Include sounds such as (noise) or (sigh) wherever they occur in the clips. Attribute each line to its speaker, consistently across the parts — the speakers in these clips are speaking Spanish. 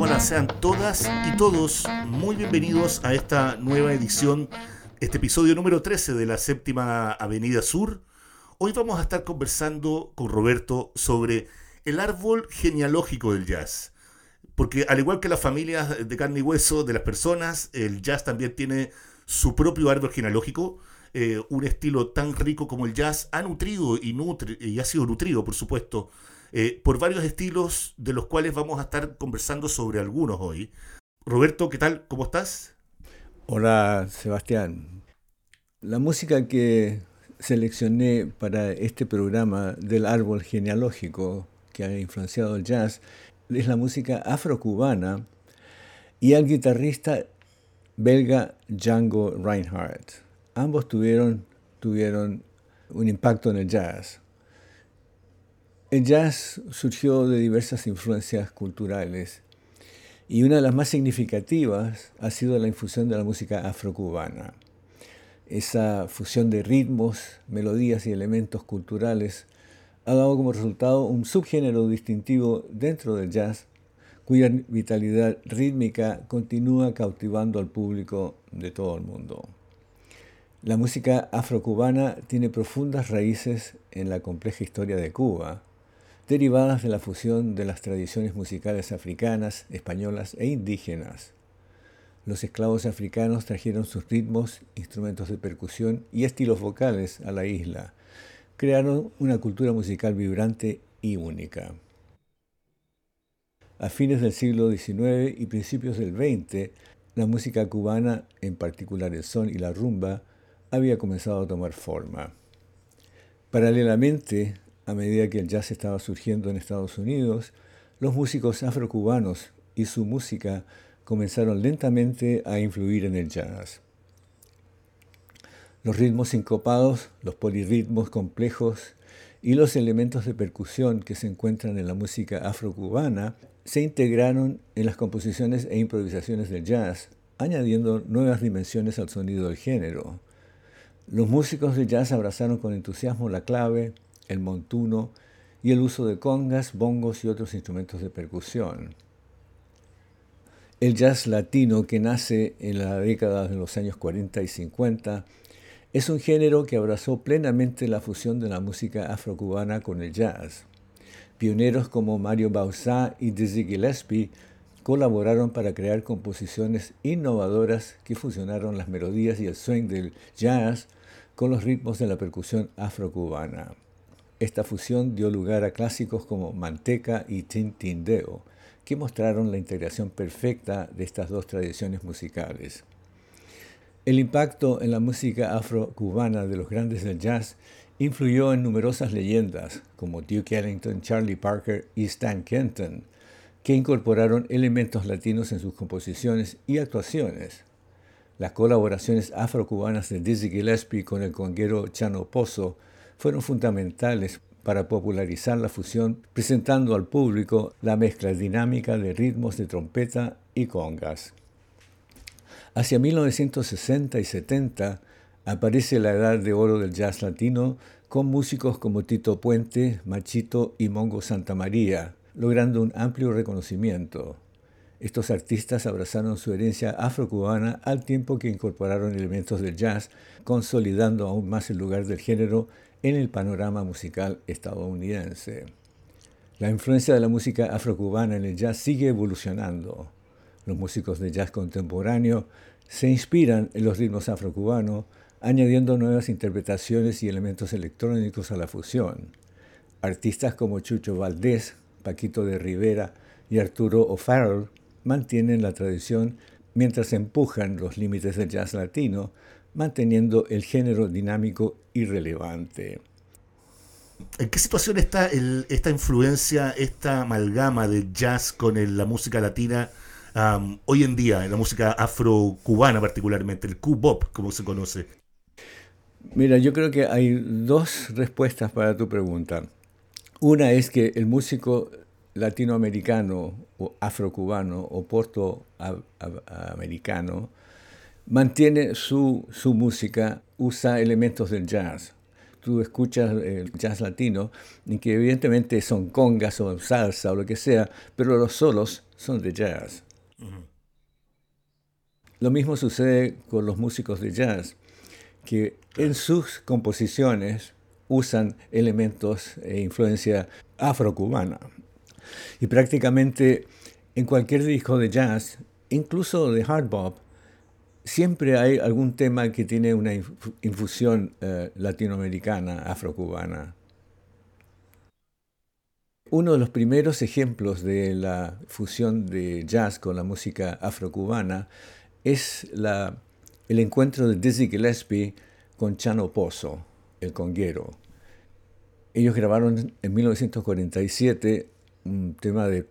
Speaker 1: hola, sean todas y todos muy bienvenidos a esta nueva edición, este episodio número 13 de la séptima Avenida Sur. Hoy vamos a estar conversando con Roberto sobre el árbol genealógico del jazz. Porque al igual que las familias de carne y hueso de las personas, el jazz también tiene su propio árbol genealógico. Eh, un estilo tan rico como el jazz ha nutrido y, nutre, y ha sido nutrido, por supuesto, eh, por varios estilos de los cuales vamos a estar conversando sobre algunos hoy. Roberto, ¿qué tal? ¿Cómo estás?
Speaker 2: Hola, Sebastián. La música que seleccioné para este programa del árbol genealógico que ha influenciado el jazz es la música afrocubana y al guitarrista belga Django Reinhardt. Ambos tuvieron, tuvieron un impacto en el jazz. El jazz surgió de diversas influencias culturales y una de las más significativas ha sido la infusión de la música afrocubana. Esa fusión de ritmos, melodías y elementos culturales ha dado como resultado un subgénero distintivo dentro del jazz cuya vitalidad rítmica continúa cautivando al público de todo el mundo. La música afrocubana tiene profundas raíces en la compleja historia de Cuba, derivadas de la fusión de las tradiciones musicales africanas, españolas e indígenas. Los esclavos africanos trajeron sus ritmos, instrumentos de percusión y estilos vocales a la isla. Crearon una cultura musical vibrante y única. A fines del siglo XIX y principios del XX, la música cubana, en particular el son y la rumba, había comenzado a tomar forma. Paralelamente, a medida que el jazz estaba surgiendo en Estados Unidos, los músicos afrocubanos y su música comenzaron lentamente a influir en el jazz. Los ritmos sincopados, los polirritmos complejos y los elementos de percusión que se encuentran en la música afrocubana se integraron en las composiciones e improvisaciones del jazz, añadiendo nuevas dimensiones al sonido del género. Los músicos de jazz abrazaron con entusiasmo la clave, el montuno y el uso de congas, bongos y otros instrumentos de percusión. El jazz latino que nace en la década de los años 40 y 50 es un género que abrazó plenamente la fusión de la música afrocubana con el jazz. Pioneros como Mario Bauzá y Dizzy Gillespie colaboraron para crear composiciones innovadoras que fusionaron las melodías y el swing del jazz con los ritmos de la percusión afrocubana. Esta fusión dio lugar a clásicos como Manteca y Tintindeo, que mostraron la integración perfecta de estas dos tradiciones musicales. El impacto en la música afro-cubana de los grandes del jazz influyó en numerosas leyendas como Duke Ellington, Charlie Parker y Stan Kenton, que incorporaron elementos latinos en sus composiciones y actuaciones. Las colaboraciones afro-cubanas de Dizzy Gillespie con el conguero Chano Pozo fueron fundamentales para popularizar la fusión, presentando al público la mezcla dinámica de ritmos de trompeta y congas. Hacia 1960 y 70 aparece la edad de oro del jazz latino con músicos como Tito Puente, Machito y Mongo Santa María, logrando un amplio reconocimiento. Estos artistas abrazaron su herencia afrocubana al tiempo que incorporaron elementos del jazz, consolidando aún más el lugar del género en el panorama musical estadounidense. La influencia de la música afrocubana en el jazz sigue evolucionando. Los músicos de jazz contemporáneo se inspiran en los ritmos afrocubanos, añadiendo nuevas interpretaciones y elementos electrónicos a la fusión. Artistas como Chucho Valdés, Paquito de Rivera y Arturo O'Farrell mantienen la tradición mientras empujan los límites del jazz latino, manteniendo el género dinámico y relevante.
Speaker 1: ¿En qué situación está esta influencia, esta amalgama de jazz con la música latina hoy en día, en la música afro-cubana particularmente, el Q-Bop, como se conoce?
Speaker 2: Mira, yo creo que hay dos respuestas para tu pregunta. Una es que el músico latinoamericano o afrocubano o portoamericano mantiene su, su música, usa elementos del jazz. tú escuchas el jazz latino, y que evidentemente son congas o salsa o lo que sea, pero los solos son de jazz. Lo mismo sucede con los músicos de jazz, que en sus composiciones usan elementos e influencia afrocubana. Y prácticamente en cualquier disco de jazz, incluso de hard bop, siempre hay algún tema que tiene una infusión eh, latinoamericana, afrocubana. Uno de los primeros ejemplos de la fusión de jazz con la música afrocubana es el encuentro de Dizzy Gillespie con Chano Pozo, el conguero. Ellos grabaron en 1947 un tema de,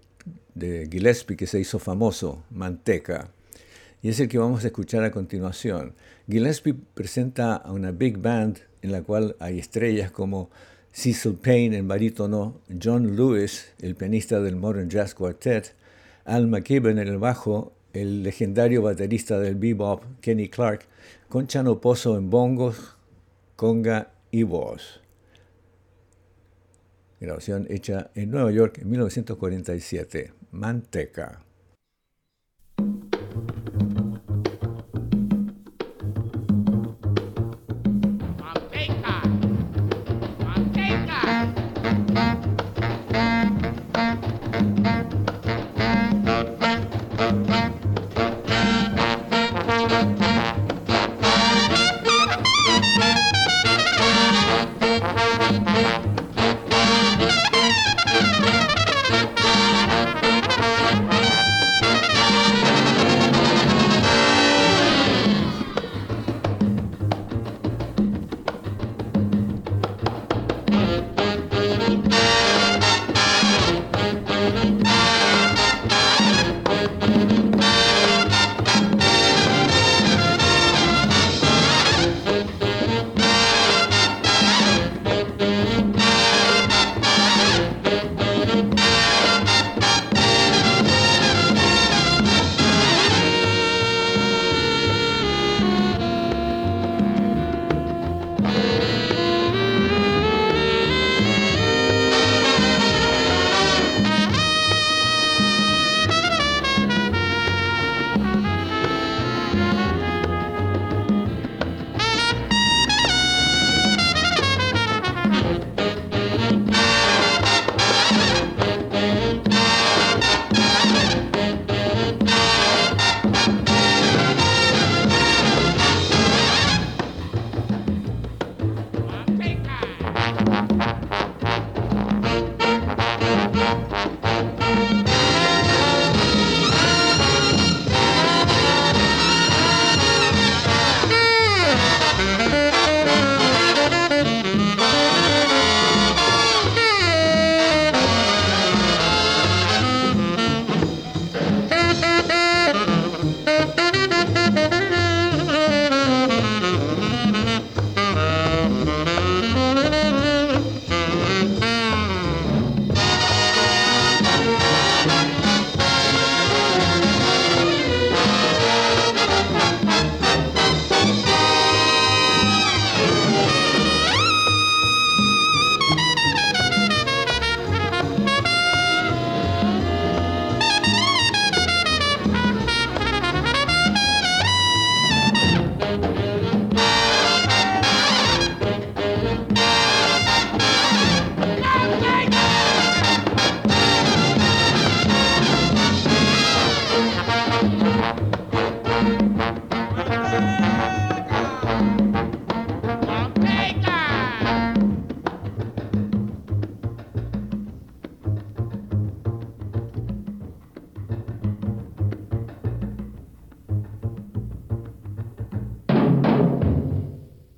Speaker 2: de Gillespie que se hizo famoso, Manteca, y es el que vamos a escuchar a continuación. Gillespie presenta a una big band en la cual hay estrellas como Cecil Payne, el barítono, John Lewis, el pianista del Modern Jazz Quartet, Al McKibben en el bajo, el legendario baterista del bebop Kenny Clark, con Chano Pozo en bongos, conga y voz grabación hecha en Nueva York en 1947, Manteca.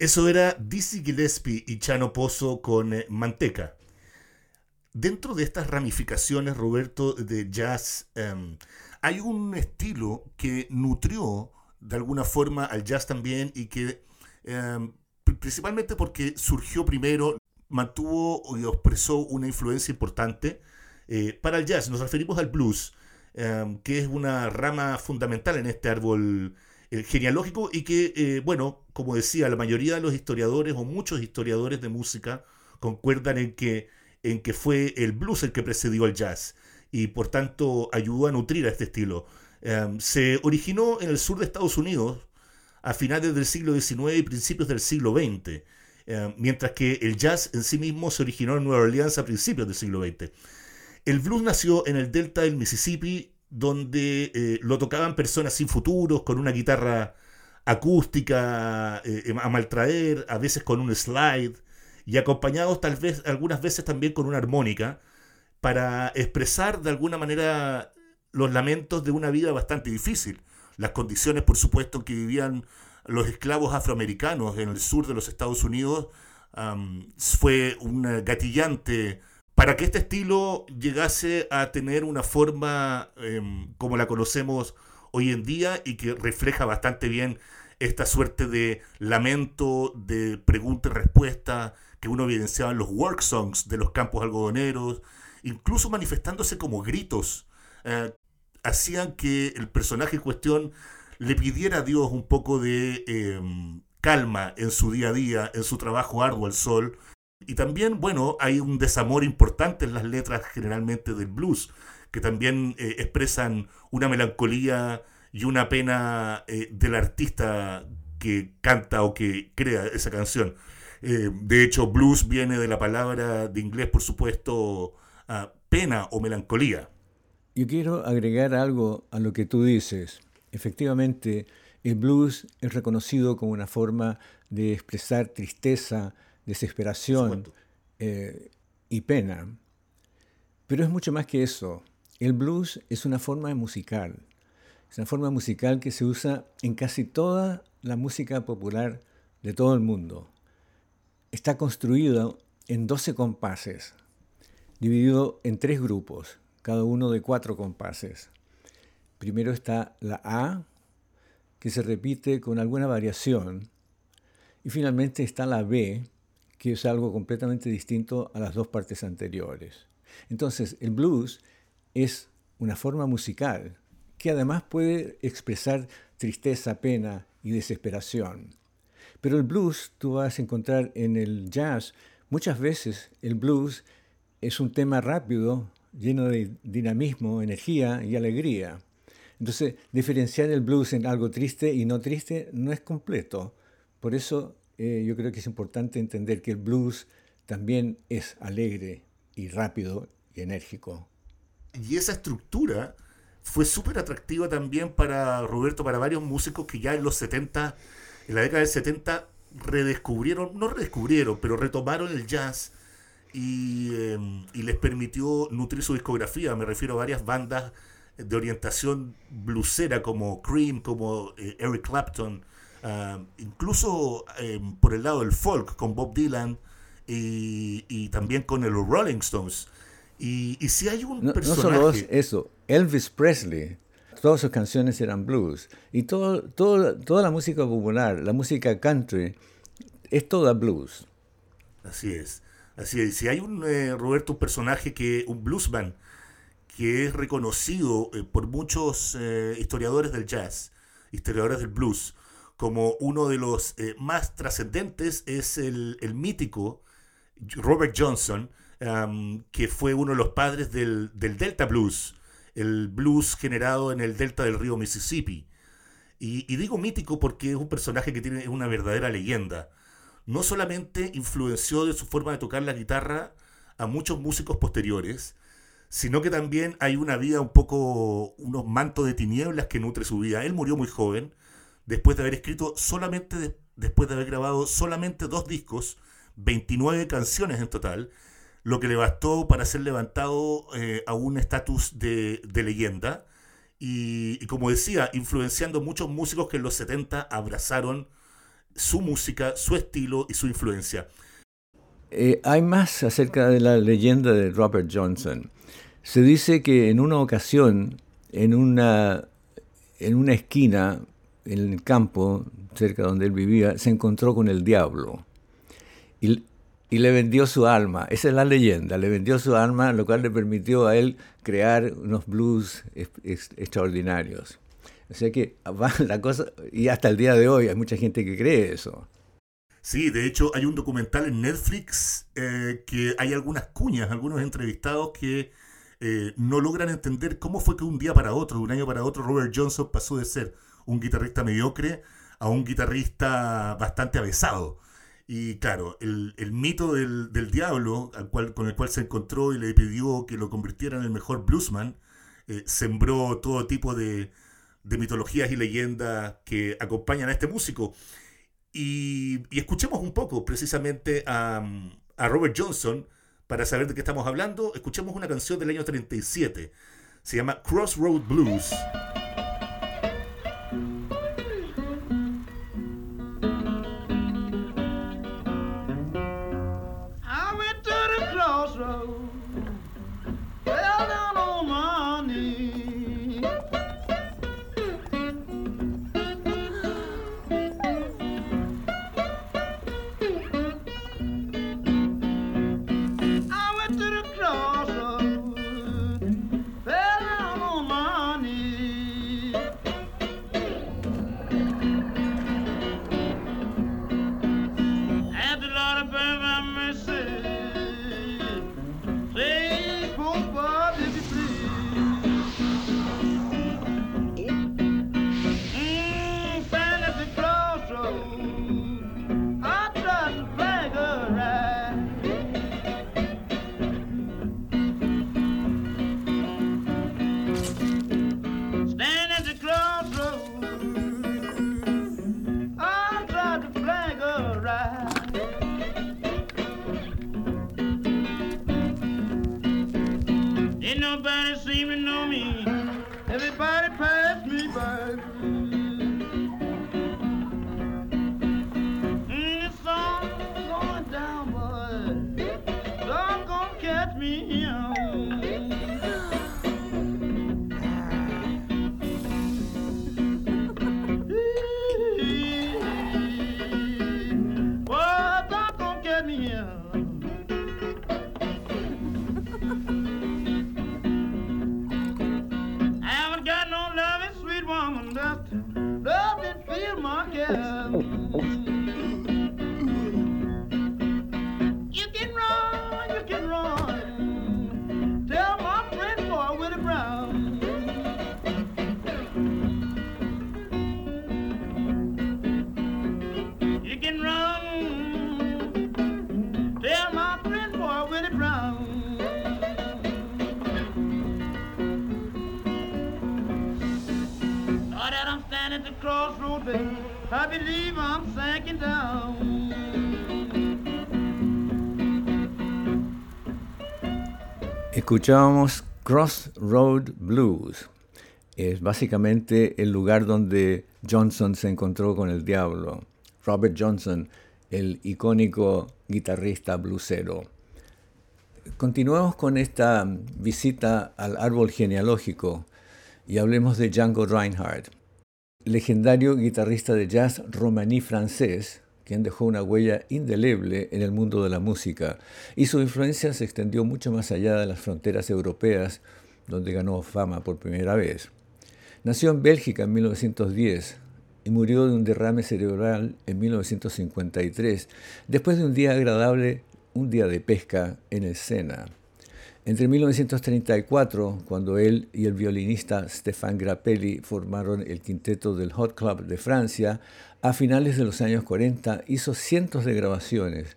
Speaker 1: Eso era Dizzy Gillespie y Chano Pozo con eh, Manteca. Dentro de estas ramificaciones, Roberto, de jazz, em, hay un estilo que nutrió de alguna forma al jazz también y que em, principalmente porque surgió primero, mantuvo y expresó una influencia importante eh, para el jazz. Nos referimos al blues, em, que es una rama fundamental en este árbol eh, genealógico y que, eh, bueno, como decía, la mayoría de los historiadores o muchos historiadores de música concuerdan en que, en que fue el blues el que precedió al jazz y por tanto ayudó a nutrir a este estilo. Em, se originó en el sur de Estados Unidos a finales del siglo XIX y principios del siglo XX, em, mientras que el jazz en sí mismo se originó en Nueva Orleans a principios del siglo XX. El blues nació en el delta del Mississippi donde eh, lo tocaban personas sin futuros, con una guitarra acústica eh, a maltraer, a veces con un slide, y acompañados tal vez algunas veces también con una armónica, para expresar de alguna manera los lamentos de una vida bastante difícil. Las condiciones, por supuesto, que vivían los esclavos afroamericanos en el sur de los Estados Unidos fue un gatillante para que este estilo llegase a tener una forma em, como la conocemos hoy en día y que refleja bastante bien esta suerte de lamento, de pregunta y respuesta que uno evidenciaba en los work songs de los campos algodoneros, incluso manifestándose como gritos, eh, hacían que el personaje en cuestión le pidiera a Dios un poco de em, calma en su día a día, en su trabajo arduo al sol, y también, bueno, hay un desamor importante en las letras generalmente del blues, que también eh, expresan una melancolía y una pena eh, del artista que canta o que crea esa canción. Eh, de hecho, blues viene de la palabra de inglés, por supuesto, pena o melancolía.
Speaker 2: Yo quiero agregar algo a lo que tú dices. Efectivamente, el blues es reconocido como una forma de expresar tristeza, desesperación eh, y pena. Pero es mucho más que eso. El blues es una forma musical. Es una forma musical que se usa en casi toda la música popular de todo el mundo. Está construido en 12 compases, dividido en tres grupos, cada uno de cuatro compases. Primero está la A, que se repite con alguna variación, y finalmente está la B, que es algo completamente distinto a las dos partes anteriores. Entonces, el blues es una forma musical que además puede expresar tristeza, pena y desesperación. Pero el blues tú vas a encontrar en el jazz, muchas veces el blues es un tema rápido, lleno de dinamismo, energía y alegría. Entonces, diferenciar el blues en algo triste y no triste no es completo. Por eso eh, yo creo que es importante entender que el blues también es alegre y rápido y enérgico.
Speaker 1: Y esa estructura fue súper atractiva también para Roberto, para varios músicos que ya en los 70, en la década del 70, redescubrieron, no redescubrieron, pero retomaron el jazz y, em, y les permitió nutrir su discografía. Me refiero a varias bandas de orientación bluesera como Cream, como eh, Eric Clapton, Ah, incluso em, por el lado del folk, con Bob Dylan y, también con el Rolling Stones. Y, si hay un personaje...
Speaker 2: No solo eso, Elvis Presley, todas sus canciones eran blues. Y todo, todo, toda la música popular, la música country, es toda blues.
Speaker 1: Así es. Así es. Si hay un, eh, Roberto, un personaje que, un bluesman, que es reconocido eh, por muchos eh, historiadores del jazz, historiadores del blues, como uno de los más trascendentes es el, mítico Robert Johnson, que fue uno de los padres del, Delta Blues, el blues generado en el delta del río Mississippi. Y, digo mítico porque es un personaje que tiene una verdadera leyenda. No solamente influenció de su forma de tocar la guitarra a muchos músicos posteriores, sino que también hay una vida un poco, unos mantos de tinieblas que nutre su vida. Él murió muy joven, después de haber escrito solamente, después de haber grabado solamente dos discos, 29 canciones en total, lo que le bastó para ser levantado eh, a un estatus de, leyenda. Y, como decía, influenciando muchos músicos que en los 70 abrazaron su música, su estilo y su influencia.
Speaker 2: Eh, hay más acerca de la leyenda de Robert Johnson. Se dice que en una ocasión, en una, en una esquina, en el campo, cerca donde él vivía, se encontró con el diablo y, le vendió su alma. Esa es la leyenda, le vendió su alma, lo cual le permitió a él crear unos blues extraordinarios. O sea que (laughs) la cosa, y hasta el día de hoy hay mucha gente que cree eso.
Speaker 3: Sí, de hecho hay un documental en Netflix eh, que hay algunas cuñas, algunos entrevistados que eh, no logran entender cómo fue que un día para otro, de un año para otro, Robert Johnson pasó de ser un guitarrista mediocre a un guitarrista bastante avesado. Y claro, el, mito del, diablo al cual, con el cual se encontró y le pidió que lo convirtiera en el mejor bluesman, eh, sembró todo tipo de, mitologías y leyendas que acompañan a este músico. Y, escuchemos un poco precisamente a, a, Robert Johnson para saber de qué estamos hablando. Escuchemos una canción del año 37. Se llama Crossroad Blues. Oh.
Speaker 2: Escuchábamos Crossroad Blues. Es básicamente el lugar donde Johnson se encontró con el diablo. Robert Johnson, el icónico guitarrista bluesero. Continuamos con esta visita al árbol genealógico y hablemos de Django Reinhardt, legendario guitarrista de jazz romaní francés, quien dejó una huella indeleble en el mundo de la música, y su influencia se extendió mucho más allá de las fronteras europeas, donde ganó fama por primera vez. Nació en Bélgica en 1910 y murió de un derrame cerebral en 1953, después de un día agradable, un día de pesca en el Sena. Entre 1934, cuando él y el violinista Stéphane Grappelli formaron el quinteto del Hot Club de Francia, a finales de los años 40 hizo cientos de grabaciones,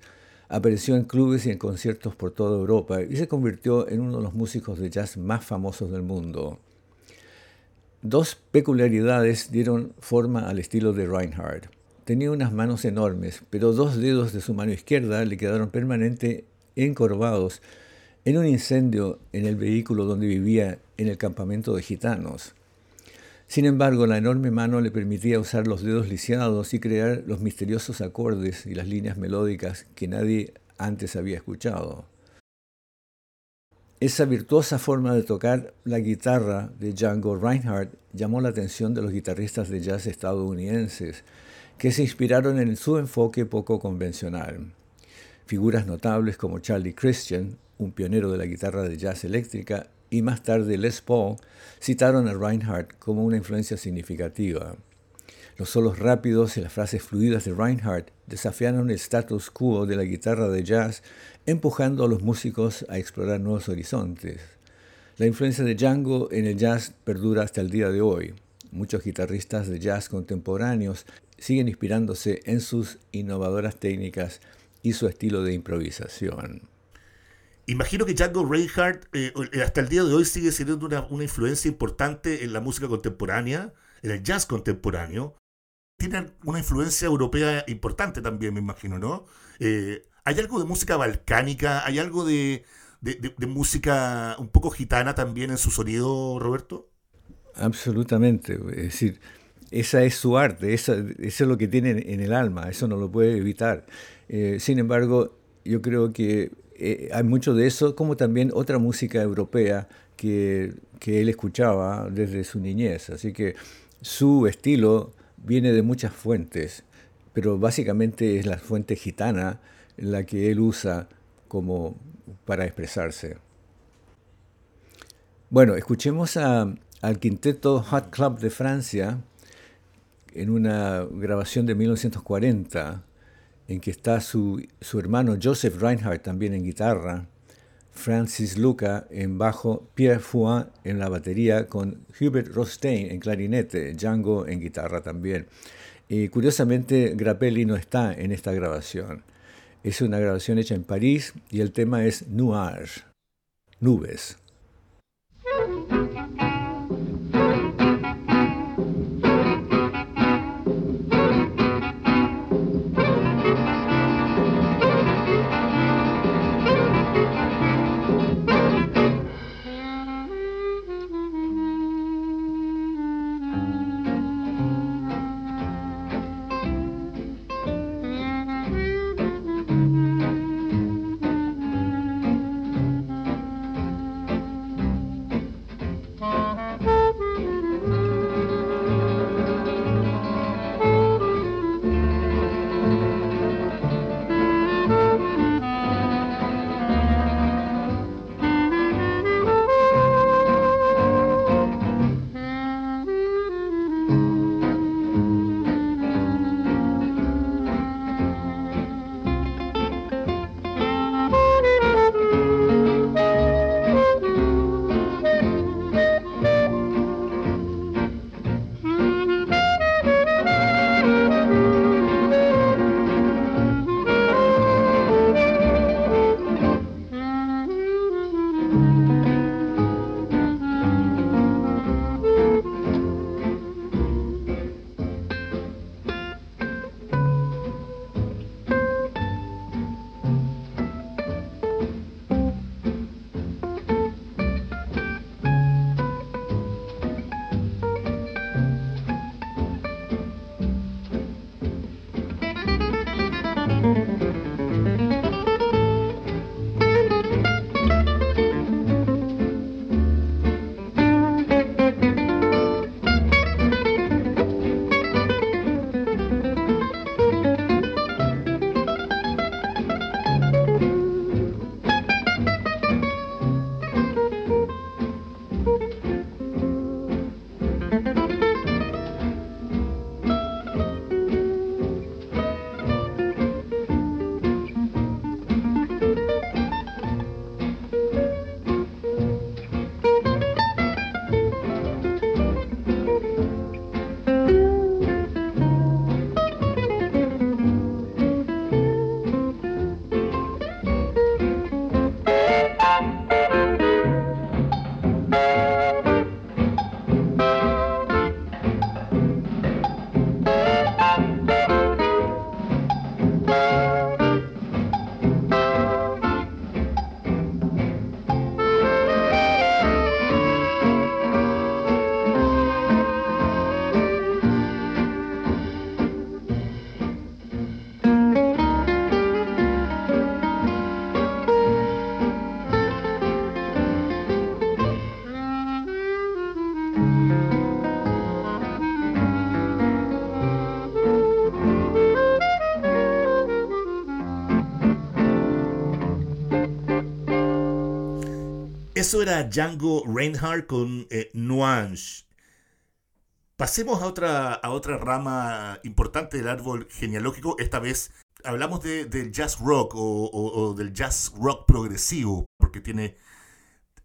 Speaker 2: apareció en clubes y en conciertos por toda Europa y se convirtió en uno de los músicos de jazz más famosos del mundo. Dos peculiaridades dieron forma al estilo de Reinhardt. Tenía unas manos enormes, pero dos dedos de su mano izquierda le quedaron permanentemente encorvados en un incendio en el vehículo donde vivía en el campamento de gitanos. Sin embargo, la enorme mano le permitía usar los dedos lisiados y crear los misteriosos acordes y las líneas melódicas que nadie antes había escuchado. Esa virtuosa forma de tocar la guitarra de Django Reinhardt llamó la atención de los guitarristas de jazz estadounidenses, que se inspiraron en su enfoque poco convencional. Figuras notables como Charlie Christian, un pionero de la guitarra de jazz eléctrica, y más tarde Les Paul, citaron a Reinhardt como una influencia significativa. Los solos rápidos y las frases fluidas de Reinhardt desafiaron el status quo de la guitarra de jazz, empujando a los músicos a explorar nuevos horizontes. La influencia de Django en el jazz perdura hasta el día de hoy. Muchos guitarristas de jazz contemporáneos siguen inspirándose en sus innovadoras técnicas y su estilo de improvisación.
Speaker 1: Imagino que Django Reinhardt eh, hasta el día de hoy sigue siendo una, influencia importante en la música contemporánea, en el jazz contemporáneo. Tiene una influencia europea importante también, me imagino, ¿no? Eh, ¿Hay algo de música balcánica? ¿Hay algo de, música un poco gitana también en su sonido, Roberto?
Speaker 2: Absolutamente. Es decir, esa es su arte, eso es lo que tiene en el alma, eso no lo puede evitar. Eh, sin embargo, yo creo que eh, hay mucho de eso, como también otra música europea que, él escuchaba desde su niñez. Así que su estilo viene de muchas fuentes, pero básicamente es la fuente gitana la que él usa como para expresarse. Bueno, escuchemos al quinteto Hot Club de Francia en una grabación de 1940 en que está su, hermano Joseph Reinhardt también en guitarra, Francis Luca en bajo, Pierre Fouin en la batería, con Hubert Rostein en clarinete, Django en guitarra también. Y curiosamente, Grappelli no está en esta grabación. Es una grabación hecha en París y el tema es Nuage, nubes.
Speaker 1: Eso era Django Reinhardt con eh, Nuance. Pasemos a otra, a otra rama importante del árbol genealógico. Esta vez hablamos del jazz rock o, del jazz rock progresivo, porque tiene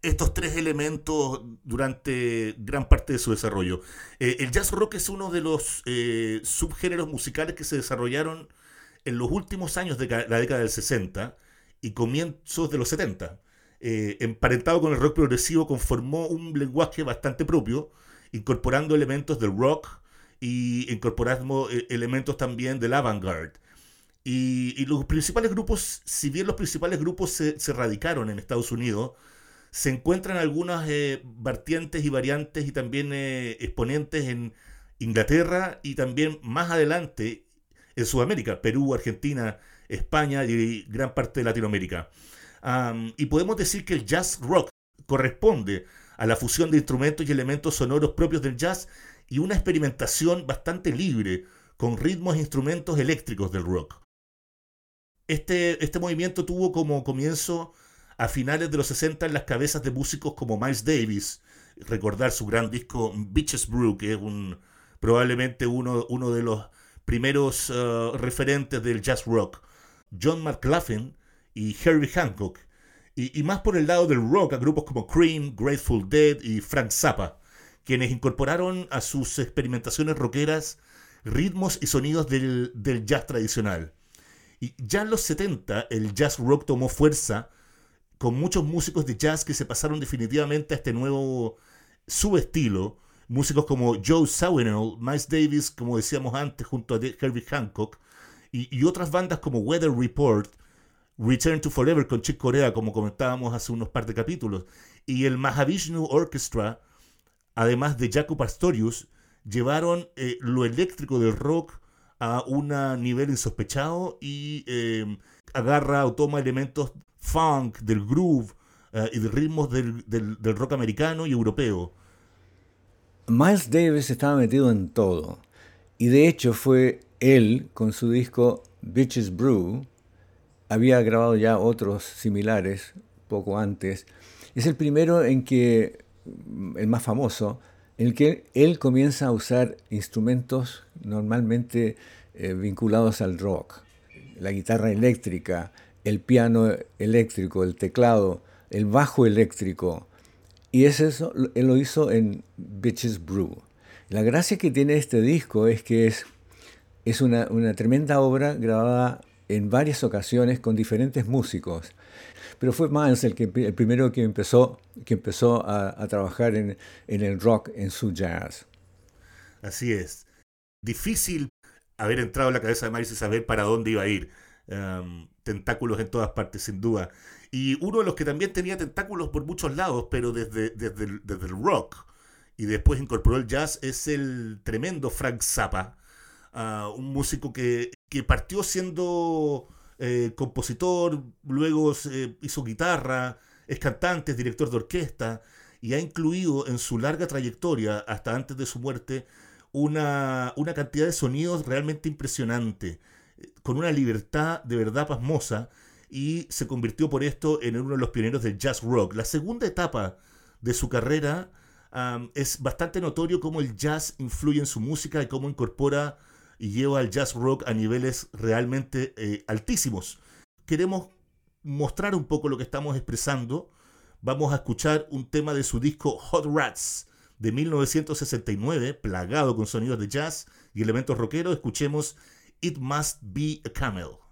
Speaker 1: estos tres elementos durante gran parte de su desarrollo. Eh, el jazz rock es uno de los eh, subgéneros musicales que se desarrollaron en los últimos años de la década del 60 y comienzos de los 70. Eh, emparentado con el rock progresivo, conformó un lenguaje bastante propio, incorporando elementos del rock y incorporando elementos también del avant-garde. Y, los principales grupos, si bien los principales grupos se, radicaron en Estados Unidos, se encuentran algunas eh, vertientes y variantes y también eh, exponentes en Inglaterra y también más adelante en Sudamérica, Perú, Argentina, España y gran parte de Latinoamérica. Y podemos decir que el jazz rock corresponde a la fusión de instrumentos y elementos sonoros propios del jazz y una experimentación bastante libre con ritmos e instrumentos eléctricos del rock. Este, este movimiento tuvo como comienzo a finales de los 60 en las cabezas de músicos como Miles Davis, recordar su gran disco Bitches Brew, que es un, probablemente uno, uno de los primeros uh, referentes del jazz rock, John McLaughlin y Herbie Hancock, y, más por el lado del rock a grupos como Cream, Grateful Dead y Frank Zappa, quienes incorporaron a sus experimentaciones rockeras ritmos y sonidos del, del jazz tradicional. Y ya en los 70 el jazz rock tomó fuerza con muchos músicos de jazz que se pasaron definitivamente a este nuevo subestilo. Músicos como Joe Zawinul, Miles Davis, como decíamos antes, junto a Herbie Hancock, y, otras bandas como Weather Report, Return to Forever con Chick Corea, como comentábamos hace unos par de capítulos, y el Mahavishnu Orchestra, además de Jaco Pastorius, llevaron eh, lo eléctrico del rock a un nivel insospechado y eh, agarra o toma elementos funk, del groove eh, y de ritmos del, rock americano y europeo.
Speaker 2: Miles Davis estaba metido en todo. Y de hecho fue él, con su disco Bitches Brew, había grabado ya otros similares poco antes. Es el primero en que, el más famoso, en el que él comienza a usar instrumentos normalmente eh, vinculados al rock. La guitarra eléctrica, el piano eléctrico, el teclado, el bajo eléctrico. Y eso él lo hizo en Bitches Brew. La gracia que tiene este disco es que es, es una, tremenda obra grabada en varias ocasiones con diferentes músicos. Pero fue Miles el, que, el primero que empezó, que empezó a, trabajar en, en, el rock, en su jazz.
Speaker 1: Así es. Difícil haber entrado en la cabeza de Miles y saber para dónde iba a ir. Em, tentáculos en todas partes, sin duda. Y uno de los que también tenía tentáculos por muchos lados, pero desde, desde, desde el rock, y después incorporó el jazz, es el tremendo Frank Zappa, un músico que, que partió siendo eh, compositor, luego hizo guitarra, es cantante, es director de orquesta, y ha incluido en su larga trayectoria, hasta antes de su muerte, una, una cantidad de sonidos realmente impresionante con una libertad de verdad pasmosa y se convirtió por esto en uno de los pioneros del jazz rock. La segunda etapa de su carrera es bastante notorio cómo el jazz influye en su música y cómo incorpora y lleva al jazz rock a niveles realmente eh, altísimos. Queremos mostrar un poco lo que estamos expresando. Vamos a escuchar un tema de su disco Hot Rats de 1969, plagado con sonidos de jazz y elementos rockeros. Escuchemos It Must Be a Camel.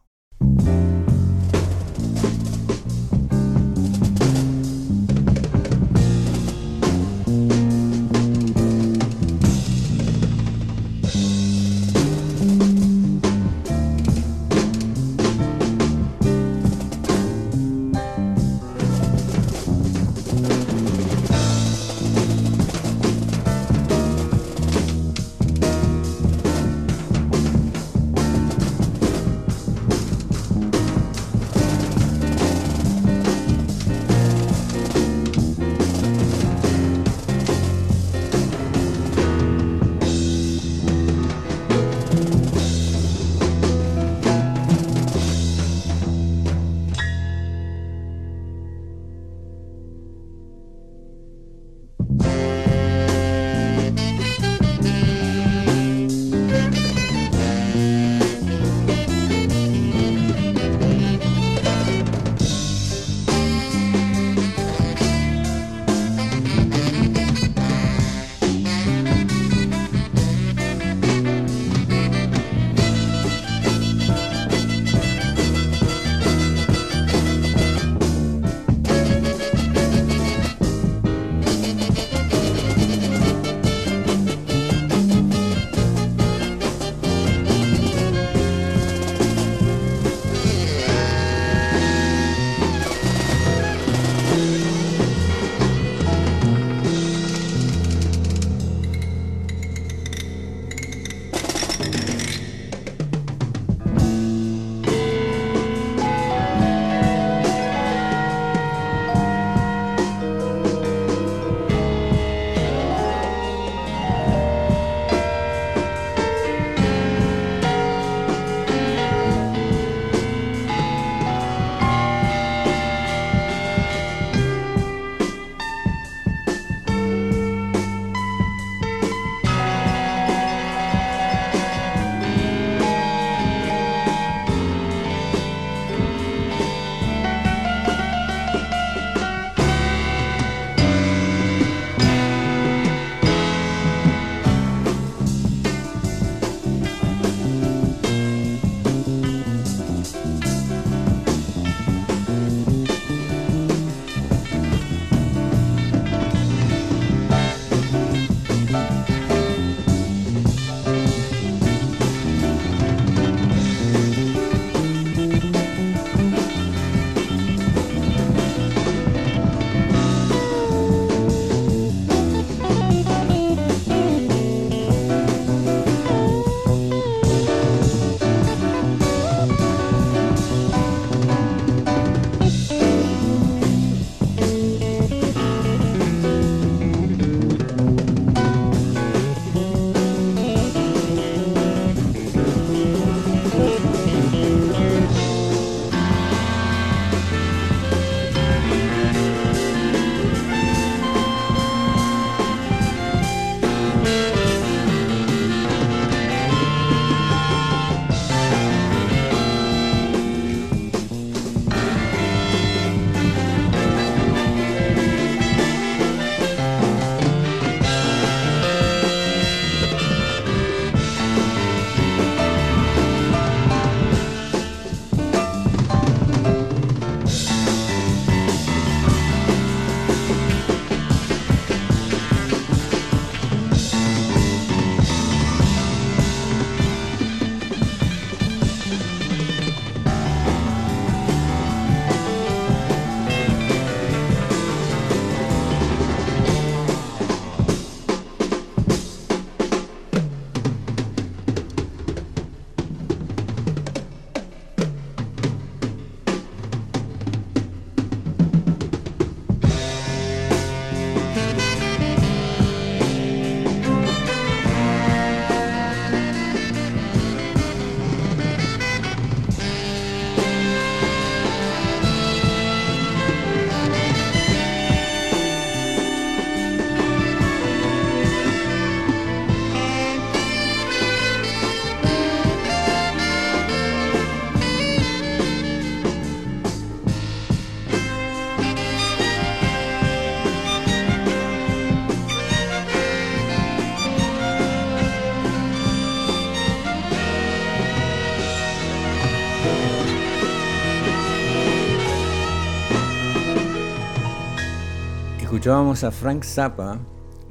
Speaker 2: Escuchábamos a Frank Zappa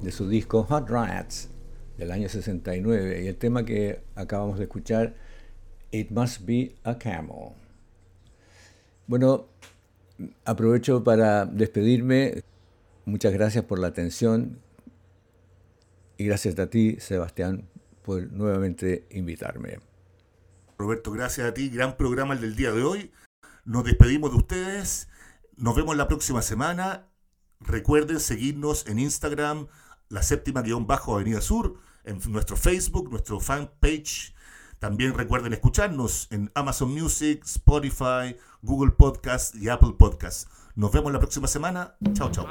Speaker 2: de su disco Hot Rats del año 69 y el tema que acabamos de escuchar, It Must Be a Camel. Bueno, aprovecho para despedirme. Muchas gracias por la atención y gracias a ti, Sebastián, por nuevamente invitarme.
Speaker 1: Roberto, gracias a ti. Gran programa el del día de hoy. Nos despedimos de ustedes. Nos vemos la próxima semana. Recuerden seguirnos en Instagram, la séptima guion bajo Avenida Sur, en nuestro Facebook, nuestro fanpage. También recuerden escucharnos en Amazon Music, Spotify, Google Podcast y Apple Podcast. Nos vemos la próxima semana. Chao, chao.